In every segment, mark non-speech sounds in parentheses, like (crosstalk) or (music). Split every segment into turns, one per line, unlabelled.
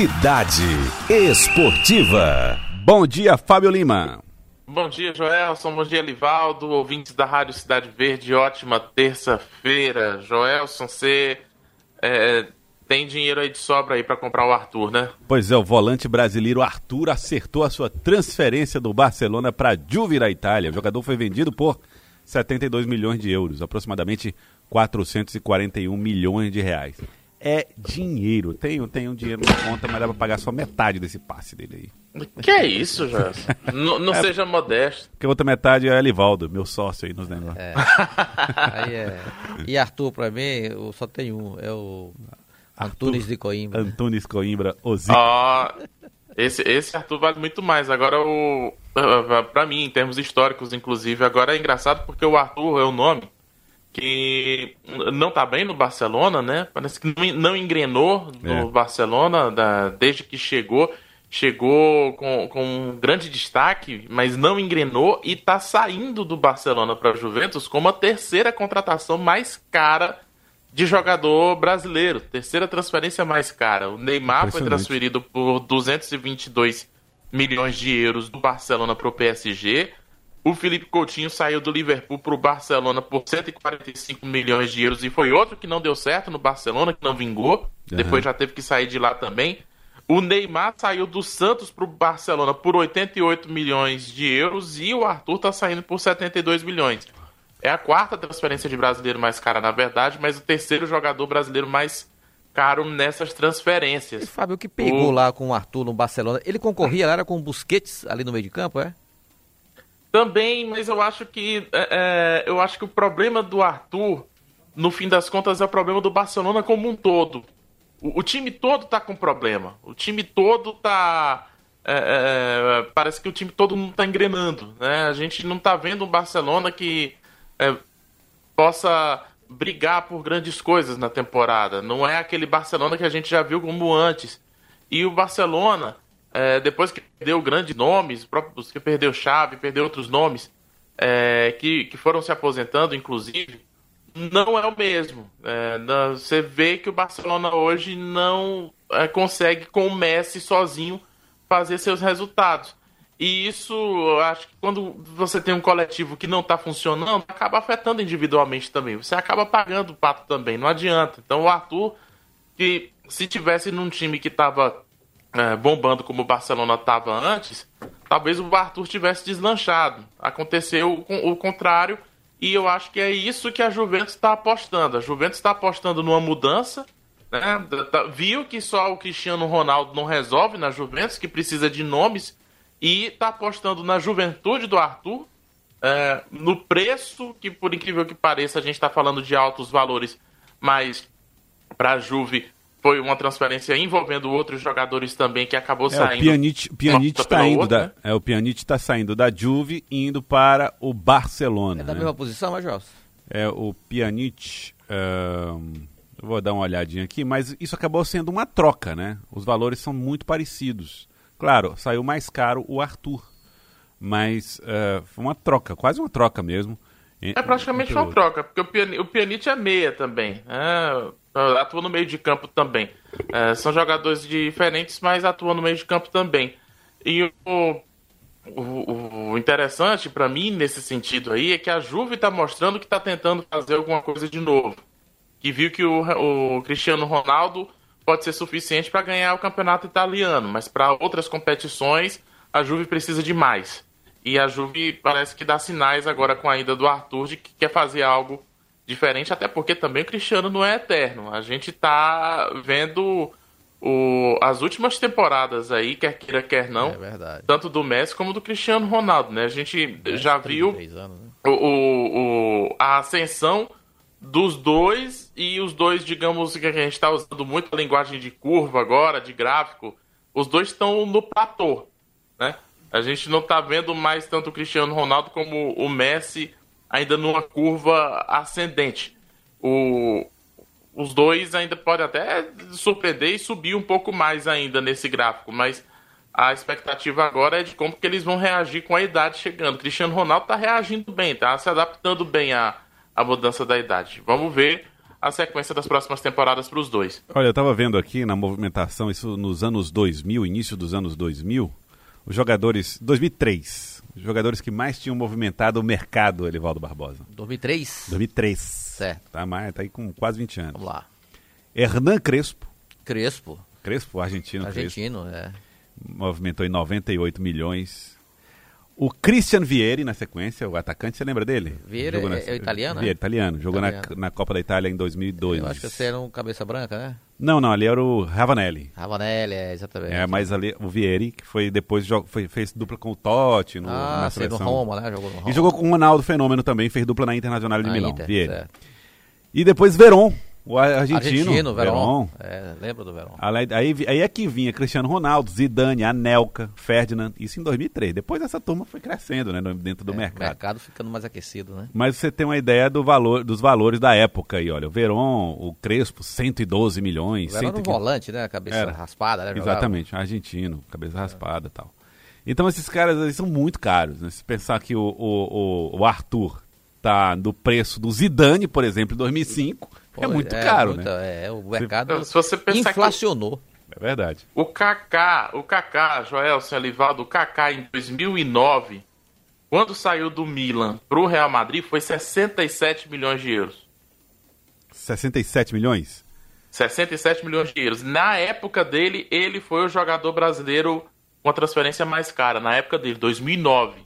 Cidade Esportiva. Bom dia, Fábio Lima.
Bom dia, Joelson. Bom dia, Livaldo. Ouvintes da Rádio Cidade Verde. Ótima terça-feira. Joelson, você é, tem dinheiro aí de sobra aí para comprar o Arthur, né?
Pois é, o volante brasileiro Arthur acertou a sua transferência do Barcelona para Juve da Itália. O jogador foi vendido por 72 milhões de euros, aproximadamente 441 milhões de reais é dinheiro. Tenho, tenho dinheiro na conta, mas dá pra pagar só metade desse passe dele
aí. Que é isso, Jans? não, não (laughs) é, seja modesto.
Porque a outra metade é Elivaldo, meu sócio aí nos negócios. É. (laughs)
aí é. E Arthur, pra mim, eu só tenho um. É o Antunes de Coimbra.
Antunes Coimbra, Ozi.
Ah, esse, esse Arthur vale muito mais. Agora, o, pra mim, em termos históricos, inclusive, agora é engraçado porque o Arthur é o nome que não está bem no Barcelona, né? Parece que não engrenou no é. Barcelona da, desde que chegou. Chegou com, com um grande destaque, mas não engrenou e está saindo do Barcelona para Juventus como a terceira contratação mais cara de jogador brasileiro. Terceira transferência mais cara. O Neymar foi transferido por 222 milhões de euros do Barcelona para o PSG. O Felipe Coutinho saiu do Liverpool para o Barcelona por 145 milhões de euros e foi outro que não deu certo no Barcelona, que não vingou. Uhum. Depois já teve que sair de lá também. O Neymar saiu do Santos para o Barcelona por 88 milhões de euros e o Arthur está saindo por 72 milhões. É a quarta transferência de brasileiro mais cara, na verdade, mas o terceiro jogador brasileiro mais caro nessas transferências. E,
Fábio, o que pegou o... lá com o Arthur no Barcelona? Ele concorria, era com o Busquets ali no meio de campo, é?
Também, mas eu acho que é, é, eu acho que o problema do Arthur, no fim das contas, é o problema do Barcelona como um todo. O, o time todo tá com problema. O time todo tá. É, é parece que o time todo não tá engrenando. Né? A gente não tá vendo um Barcelona que é, possa brigar por grandes coisas na temporada. Não é aquele Barcelona que a gente já viu como antes. E o Barcelona é, depois que perdeu grandes nomes, próprios que perdeu Chave, perdeu outros nomes, é, que, que foram se aposentando, inclusive, não é o mesmo. É, não, você vê que o Barcelona hoje não é, consegue, com o Messi sozinho, fazer seus resultados. E isso, eu acho que quando você tem um coletivo que não está funcionando, acaba afetando individualmente também. Você acaba pagando o pato também, não adianta. Então o Arthur, que se tivesse num time que estava é, bombando como o Barcelona estava antes, talvez o Arthur tivesse deslanchado. Aconteceu o, o contrário e eu acho que é isso que a Juventus está apostando. A Juventus está apostando numa mudança. Né? Viu que só o Cristiano Ronaldo não resolve na Juventus, que precisa de nomes, e está apostando na juventude do Arthur, é, no preço, que por incrível que pareça, a gente está falando de altos valores, mas para a Juve foi uma transferência envolvendo outros jogadores também que acabou é, saindo.
O Pjanic, Pjanic está indo outra, da, né? é o Pjanic está saindo da Juve indo para o Barcelona. É
da
né?
mesma posição, mas?
É o Pjanic. vou dar uma olhadinha aqui, mas isso acabou sendo uma troca, né? Os valores são muito parecidos. Claro, saiu mais caro o Arthur, mas uh, foi uma troca, quase uma troca mesmo.
É praticamente uma troca, porque o Pjanic é meia também. É, atua no meio de campo também. É, são jogadores diferentes, mas atuam no meio de campo também. E o, o, o interessante para mim nesse sentido aí é que a Juve está mostrando que está tentando fazer alguma coisa de novo. Que viu que o, o Cristiano Ronaldo pode ser suficiente para ganhar o campeonato italiano, mas para outras competições a Juve precisa de mais. E a Juve parece que dá sinais agora com a ida do Arthur de que quer fazer algo diferente, até porque também o Cristiano não é eterno. A gente tá vendo o, as últimas temporadas aí, quer queira, quer não,
é
tanto do Messi como do Cristiano Ronaldo, né? A gente já viu anos, né? o, o, o, a ascensão dos dois e os dois, digamos que a gente está usando muito a linguagem de curva agora, de gráfico, os dois estão no platô, né? A gente não está vendo mais tanto o Cristiano Ronaldo como o Messi ainda numa curva ascendente. O, os dois ainda podem até surpreender e subir um pouco mais ainda nesse gráfico, mas a expectativa agora é de como que eles vão reagir com a idade chegando. Cristiano Ronaldo está reagindo bem, está se adaptando bem à, à mudança da idade. Vamos ver a sequência das próximas temporadas para os dois.
Olha, eu estava vendo aqui na movimentação, isso nos anos 2000, início dos anos 2000, os jogadores. 2003. Os jogadores que mais tinham movimentado o mercado, Elivaldo Barbosa.
2003?
2003.
Certo.
Tá, mais, tá aí com quase 20 anos.
Vamos lá.
Hernan Crespo.
Crespo.
Crespo, argentino.
Argentino, Crespo. é.
Movimentou em 98 milhões. O Christian Vieri na sequência, o atacante, você lembra dele?
Vieri é, na... é, italiano,
Vieri, né? italiano. Jogou italiano. Na, na Copa da Itália em 2002.
Eu acho que você era um cabeça branca, né?
Não, não, ali era o Ravanelli.
Ravanelli, é, exatamente.
É, mas ali o Vieri, que foi depois foi, fez dupla com o Totti no,
ah,
na seleção.
no Roma, né? Jogou no Roma.
E jogou com o Ronaldo Fenômeno também, fez dupla na Internacional de
na
Milão,
Inter,
Vieri.
Certo.
E depois Veron, o argentino.
Argentino, Verón. É, lembro do Verón.
Aí, aí, aí é que vinha Cristiano Ronaldo, Zidane, Anelka, Ferdinand, isso em 2003. Depois essa turma foi crescendo, né, dentro do
é,
mercado.
O mercado ficando mais aquecido, né?
Mas você tem uma ideia do valor, dos valores da época aí, olha. O Veron, o Crespo, 112 milhões.
O Verón era um volante, né? Cabeça era. raspada, né?
Exatamente, argentino, cabeça é. raspada e tal. Então esses caras eles são muito caros, né? Se pensar que o, o, o, Arthur tá no preço do Zidane, por exemplo, em 2005 é muito é, caro, né?
É, o mercado
se você pensar
inflacionou.
Que... É verdade.
O Kaká, o Kaká, Joel, Celivaldo, o Kaká em 2009, quando saiu do Milan pro Real Madrid, foi 67 milhões de euros.
67 milhões?
67 milhões de euros. Na época dele, ele foi o jogador brasileiro com a transferência mais cara. Na época dele, 2009.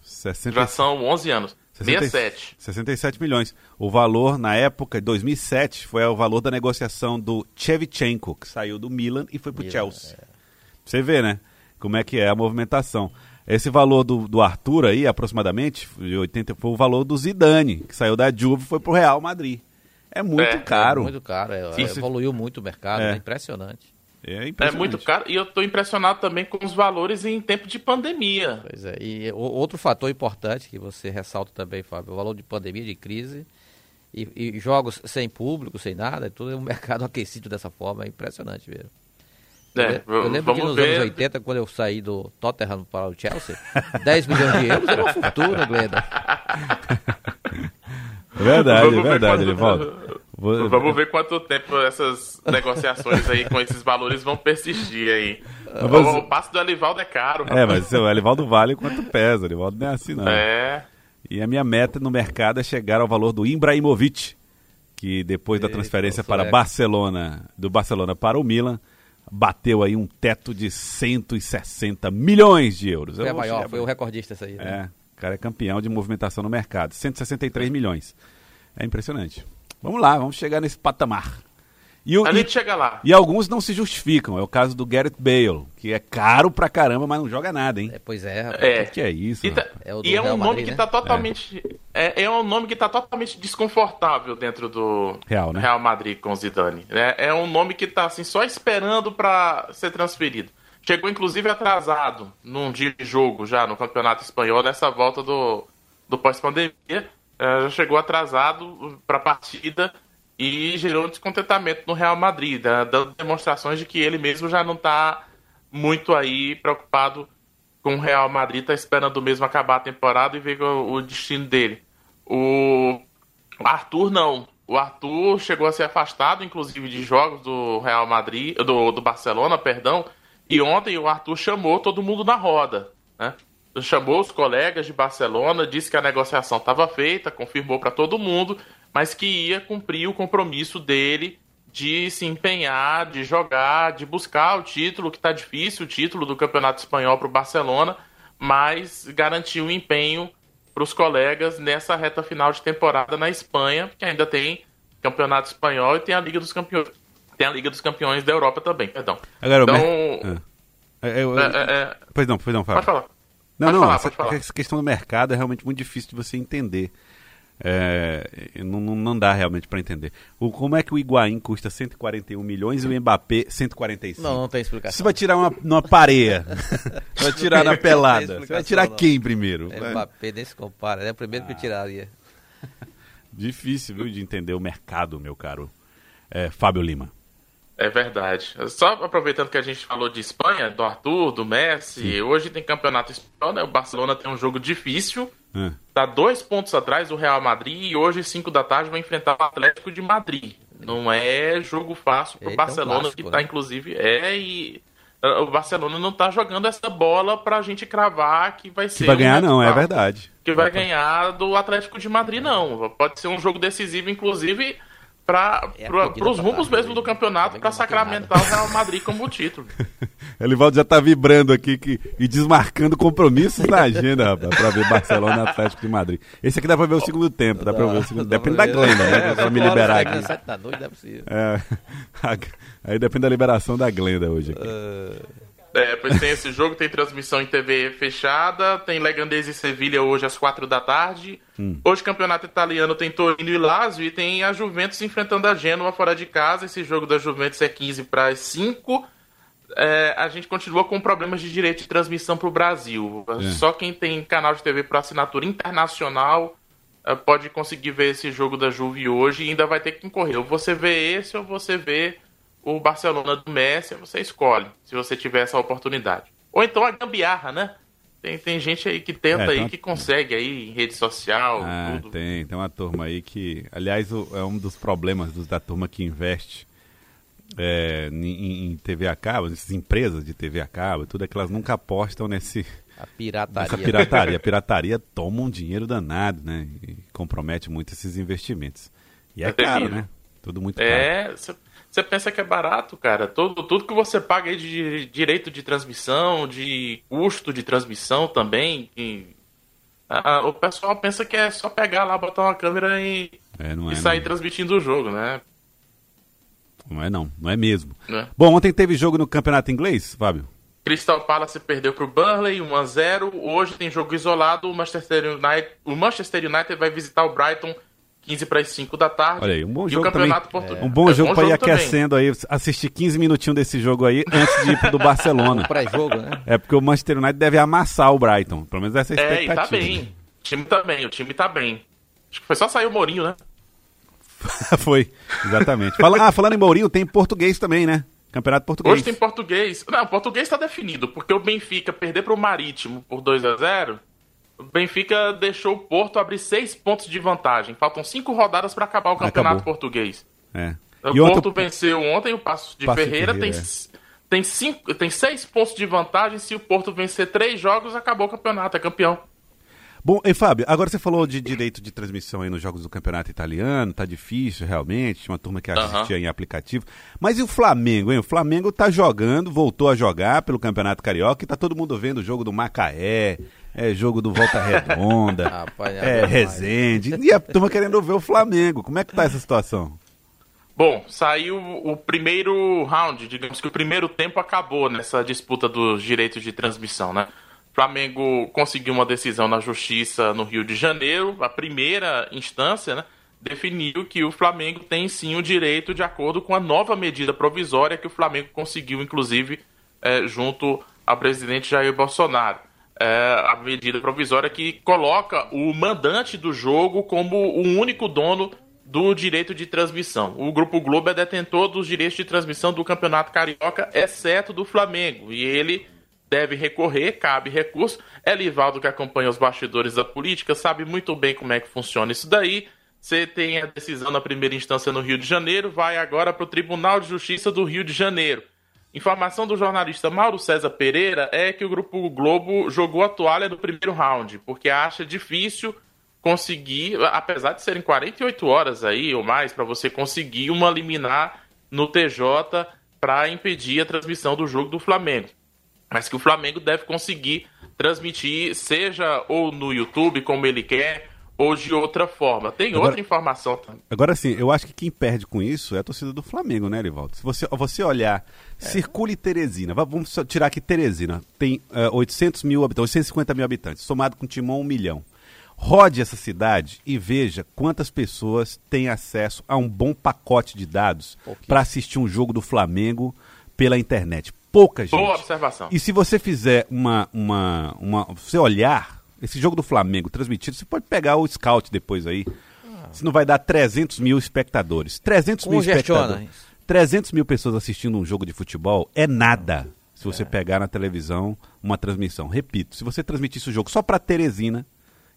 67.
Já são 11 anos. 67.
67 milhões. O valor, na época, de 2007, foi o valor da negociação do Chevchenko, que saiu do Milan e foi pro Milan, Chelsea. É. Você vê, né? Como é que é a movimentação. Esse valor do, do Arthur aí, aproximadamente, de 80, foi o valor do Zidane, que saiu da Juve e foi pro Real Madrid. É muito é, caro.
É muito caro. É, evoluiu muito o mercado, é, é impressionante.
É, é, muito caro e eu estou impressionado também com os valores em tempo de pandemia.
Pois é, e outro fator importante que você ressalta também, Fábio, o valor de pandemia, de crise e, e jogos sem público, sem nada, tudo é um (laughs) mercado aquecido dessa forma, é impressionante mesmo. É, eu, eu lembro que nos ver. anos 80, quando eu saí do Tottenham para o Chelsea, (laughs) 10 milhões de euros era uma fortuna, Glenda.
É (laughs) verdade, é verdade, ele volta.
Vou... Vamos ver quanto tempo essas negociações aí com esses valores vão persistir aí. Mas... O passo do Elivaldo é caro.
É, mas o Elivaldo vale quanto pesa. O Elivaldo não é assim, não.
É.
E a minha meta no mercado é chegar ao valor do Ibrahimovic, que depois da transferência para Barcelona, do Barcelona para o Milan, bateu aí um teto de 160 milhões de euros.
Foi, maior, foi o recordista isso aí. Né?
É, o cara é campeão de movimentação no mercado. 163 milhões. É impressionante. Vamos lá, vamos chegar nesse patamar.
E o, a gente e, chega lá.
E alguns não se justificam. É o caso do Garrett Bale, que é caro pra caramba, mas não joga nada, hein?
É, pois é,
rapaz. É.
O que, que é isso?
E, tá, é, e é um Madrid, nome que né? tá totalmente. É. é. um nome que tá totalmente desconfortável dentro do
Real, né?
Real Madrid com o Zidane. É, é um nome que tá assim, só esperando para ser transferido. Chegou inclusive atrasado num dia de jogo já no Campeonato Espanhol, nessa volta do, do pós-pandemia. É, já chegou atrasado para a partida e gerou um descontentamento no Real Madrid, né, dando demonstrações de que ele mesmo já não está muito aí preocupado com o Real Madrid, está esperando mesmo acabar a temporada e ver o, destino dele. O Arthur não. O Arthur chegou a ser afastado, inclusive, de jogos do Real Madrid, do, do Barcelona, perdão. E ontem o Arthur chamou todo mundo na roda, né? Chamou os colegas de Barcelona, disse que a negociação estava feita, confirmou para todo mundo mas que ia cumprir o compromisso dele de se empenhar, de jogar, de buscar o título, que está difícil, o título do Campeonato Espanhol para o Barcelona, mas garantir o empenho para os colegas nessa reta final de temporada na Espanha, que ainda tem Campeonato Espanhol e tem a Liga dos Campeões. Tem a Liga dos Campeões da Europa também, perdão.
Agora, então, é. É, eu, eu, é, é, pois não, pois não, Fábio.
Pode falar.
Não, pode não, falar, essa, essa, questão do mercado é realmente muito difícil de você entender. É, não, não dá realmente para entender. O, como é que o Higuaín custa 141 milhões e o Mbappé 145?
Não, não tem explicação.
Você vai tirar uma, numa pareia. (laughs) vai tirar na pelada. Você vai tirar não. quem primeiro?
É, Mbappé nem se compara. É o primeiro ah. que eu tiraria. (laughs)
Difícil, viu, de entender o mercado, meu caro é, Fábio Lima.
É verdade. Só aproveitando que a gente falou de Espanha, do Arthur, do Messi, Sim. hoje tem campeonato espanhol, né? O Barcelona tem um jogo difícil Está dois pontos atrás do Real Madrid e hoje, 5 da tarde, vai enfrentar o Atlético de Madrid. Não é jogo fácil para o Barcelona, clássico, que está, né? inclusive, é e o Barcelona não está jogando essa bola para a gente cravar que vai ser.
Que vai ganhar, não, é verdade.
Que vai ganhar do Atlético de Madrid, não. Pode ser um jogo decisivo, inclusive, para é os rumos mesmo do campeonato para sacramentar o Real Madrid como título. (laughs)
Elivaldo já tá vibrando aqui que, e desmarcando compromissos na agenda, rapaz, pra ver Barcelona e Atlético de Madrid. Esse aqui dá pra ver o segundo tempo, dá, dá pra ver o segundo Depende da Glenda, né? Pra me liberar aqui. Sete da noite, é possível. É, (laughs) aí depende da liberação da Glenda hoje aqui. Uh...
É, pois tem esse jogo, tem transmissão em TV fechada, tem Legandese e Sevilha hoje às quatro da tarde. Hum. Hoje, campeonato italiano, tem Torino e Lazio e tem a Juventus enfrentando a Genoa fora de casa. Esse jogo da Juventus é 15 para as 5. É, a gente continua com problemas de direito de transmissão para o Brasil. É. Só quem tem canal de TV para assinatura internacional é, pode conseguir ver esse jogo da Juve hoje e ainda vai ter que concorrer. Ou você vê esse ou você vê o Barcelona do Messi, você escolhe, se você tiver essa oportunidade. Ou então a gambiarra, né? Tem, tem gente aí que tenta é, aí, uma... que consegue aí em rede social,
ah,
tudo.
Tem, tem uma turma aí que, aliás, o, é um dos problemas dos, da turma que investe é, em, em, TV a cabo, essas empresas de TV a cabo, tudo é que elas nunca apostam nesse...
A pirataria.
Nessa pirataria. a pirataria toma um dinheiro danado, né? E compromete muito esses investimentos. E é, caro, né? Tudo muito
é, caro. É, você pensa que é barato, cara. Tudo, tudo que você paga aí de direito de transmissão, de custo de transmissão também. a, o pessoal pensa que é só pegar lá, botar uma câmera e, é, e é, sair não. transmitindo o jogo, né?
Não é não, não é mesmo. É. Bom, ontem teve jogo no campeonato inglês, Fábio?
Crystal Palace perdeu para o Burnley 1 a 0. Hoje tem jogo isolado. O Manchester United, o Manchester United vai visitar o Brighton 15 para as 5 da tarde.
Olha aí, um bom jogo o campeonato também. Português. Um bom é, jogo para ir aquecendo também. aí, assistir 15 minutinhos desse jogo aí antes de ir pro do Barcelona. (laughs)
pré-jogo, né?
É porque o Manchester United deve amassar o Brighton, pelo menos essa é a expectativa.
É, e tá bem. O time tá bem, o time tá bem. Acho que foi só sair o Mourinho, né? (laughs)
foi, exatamente. Fala, ah, falando em Mourinho, tem português também, né? Campeonato português.
Hoje tem português. Não, português está definido, porque o Benfica perder para o Marítimo por 2 a 0 o Benfica deixou o Porto abrir seis pontos de vantagem. Faltam cinco rodadas para acabar o campeonato Acabou. português.
É.
O e Porto venceu ontem o Passo de Passo Ferreira, Ferreira tem, é. tem, cinco, tem seis pontos de vantagem. Se o Porto vencer três jogos, acabou o campeonato, é campeão.
Bom, e Fábio, agora você falou de direito de transmissão aí nos jogos do campeonato italiano, tá difícil realmente, tinha uma turma que assistia uhum. em aplicativo. Mas e o Flamengo, hein? O Flamengo tá jogando, voltou a jogar pelo Campeonato Carioca e tá todo mundo vendo o jogo do Macaé, é jogo do Volta Redonda, (laughs) Rapaz, é, é Resende. E a turma querendo ver o Flamengo. Como é que tá essa situação?
Bom, saiu o primeiro round, digamos que o primeiro tempo acabou nessa disputa dos direitos de transmissão, né? O Flamengo conseguiu uma decisão na justiça no Rio de Janeiro, a primeira instância, né? Definiu que o Flamengo tem sim o direito de acordo com a nova medida provisória que o Flamengo conseguiu, inclusive, é, junto ao presidente Jair Bolsonaro é, a medida provisória que coloca o mandante do jogo como o único dono do direito de transmissão. O Grupo Globo é detentor dos direitos de transmissão do Campeonato Carioca, exceto do Flamengo, e ele deve recorrer, cabe recurso. É Livaldo que acompanha os bastidores da política, sabe muito bem como é que funciona isso daí. Você tem a decisão na primeira instância no Rio de Janeiro, vai agora para o Tribunal de Justiça do Rio de Janeiro. Informação do jornalista Mauro César Pereira é que o Grupo Globo jogou a toalha no primeiro round, porque acha difícil conseguir, apesar de serem 48 horas aí ou mais, para você conseguir uma liminar no TJ para impedir a transmissão do jogo do Flamengo. Mas que o Flamengo deve conseguir transmitir, seja ou no YouTube, como ele quer, ou de outra forma. Tem agora, outra informação também.
Agora sim, eu acho que quem perde com isso é a torcida do Flamengo, né, Erivaldo? Se você, você olhar, é. circule Teresina, vamos tirar aqui Teresina, tem uh, eh, 800 mil habitantes, 850 mil habitantes, somado com Timon, um milhão. Rode essa cidade e veja quantas pessoas têm acesso a um bom pacote de dados para assistir um jogo do Flamengo pela internet. Pouca gente.
Boa observação.
E se você fizer uma, uma, uma. Você olhar esse jogo do Flamengo transmitido, você pode pegar o scout depois aí. Ah. Se não vai dar 300 mil espectadores. 300 mil espectadores. 300 mil pessoas assistindo um jogo de futebol é nada se você é. pegar na televisão uma transmissão. Repito, se você transmitisse o jogo só para Teresina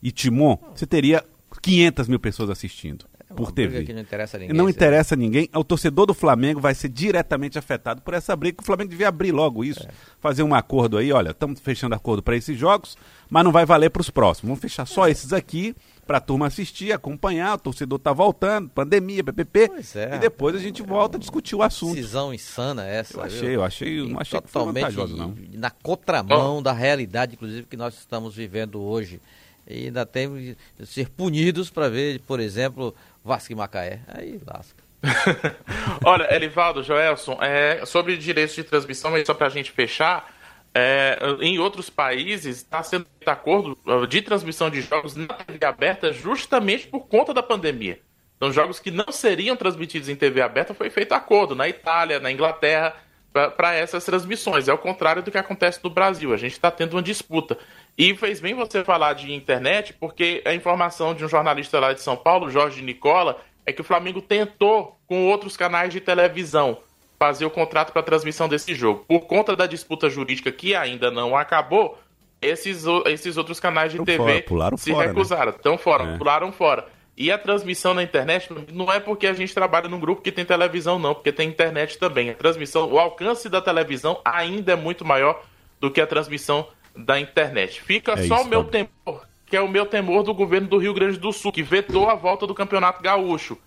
e Timon, você teria 500 mil pessoas assistindo por TV.
que não interessa a ninguém.
não interessa a ninguém. O torcedor do Flamengo vai ser diretamente afetado por essa briga. O Flamengo devia abrir logo isso, fazer um acordo aí. Olha, estamos fechando acordo para esses jogos, mas não vai valer para os próximos. Vamos fechar só esses aqui para a turma assistir, acompanhar. O torcedor tá voltando, pandemia, PPP.
É,
e depois a gente volta a discutir o assunto.
Decisão insana essa.
Eu achei, eu achei, eu não achei que foi
totalmente
não.
na contramão da realidade, inclusive, que nós estamos vivendo hoje. E ainda temos de ser punidos para ver, por exemplo, Vasco e Macaé. Aí lasca. (laughs)
Olha, Elivaldo, Joelson, é, sobre direitos de transmissão, só para a gente fechar, é, em outros países está sendo feito acordo de transmissão de jogos na TV aberta justamente por conta da pandemia. Então, jogos que não seriam transmitidos em TV aberta foi feito acordo na Itália, na Inglaterra, para essas transmissões. É o contrário do que acontece no Brasil. A gente está tendo uma disputa. E fez bem você falar de internet, porque a informação de um jornalista lá de São Paulo, Jorge Nicola, é que o Flamengo tentou, com outros canais de televisão, fazer o contrato para transmissão desse jogo. Por conta da disputa jurídica que ainda não acabou, esses, esses outros canais de
Tão
TV
fora,
se
fora, né?
recusaram. Estão fora,
É.
pularam fora. E a transmissão na internet não é porque a gente trabalha num grupo que tem televisão, não, porque tem internet também. A transmissão, o alcance da televisão ainda é muito maior do que a transmissão da internet. Fica
É
só
isso,
o meu temor, que é o meu temor do governo do Rio Grande do Sul, que vetou a volta do Campeonato Gaúcho.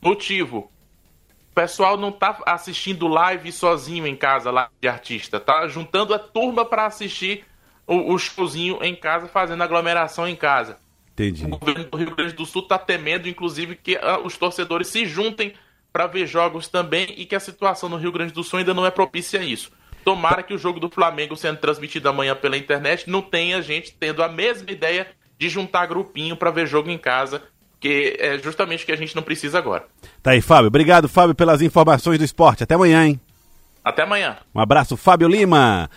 Motivo: o pessoal não tá assistindo live sozinho em casa lá de artista, tá juntando a turma para assistir o, o showzinho em casa, fazendo aglomeração em casa.
Entendi.
O governo do Rio Grande do Sul está temendo, inclusive, que ah, os torcedores se juntem para ver jogos também e que a situação no Rio Grande do Sul ainda não é propícia a isso. Tomara que o jogo do Flamengo sendo transmitido amanhã pela internet não tenha gente tendo a mesma ideia de juntar grupinho para ver jogo em casa, que é justamente o que a gente não precisa agora.
Tá aí, Fábio. Obrigado, Fábio, pelas informações do esporte. Até amanhã, hein?
Até amanhã.
Um abraço, Fábio Lima.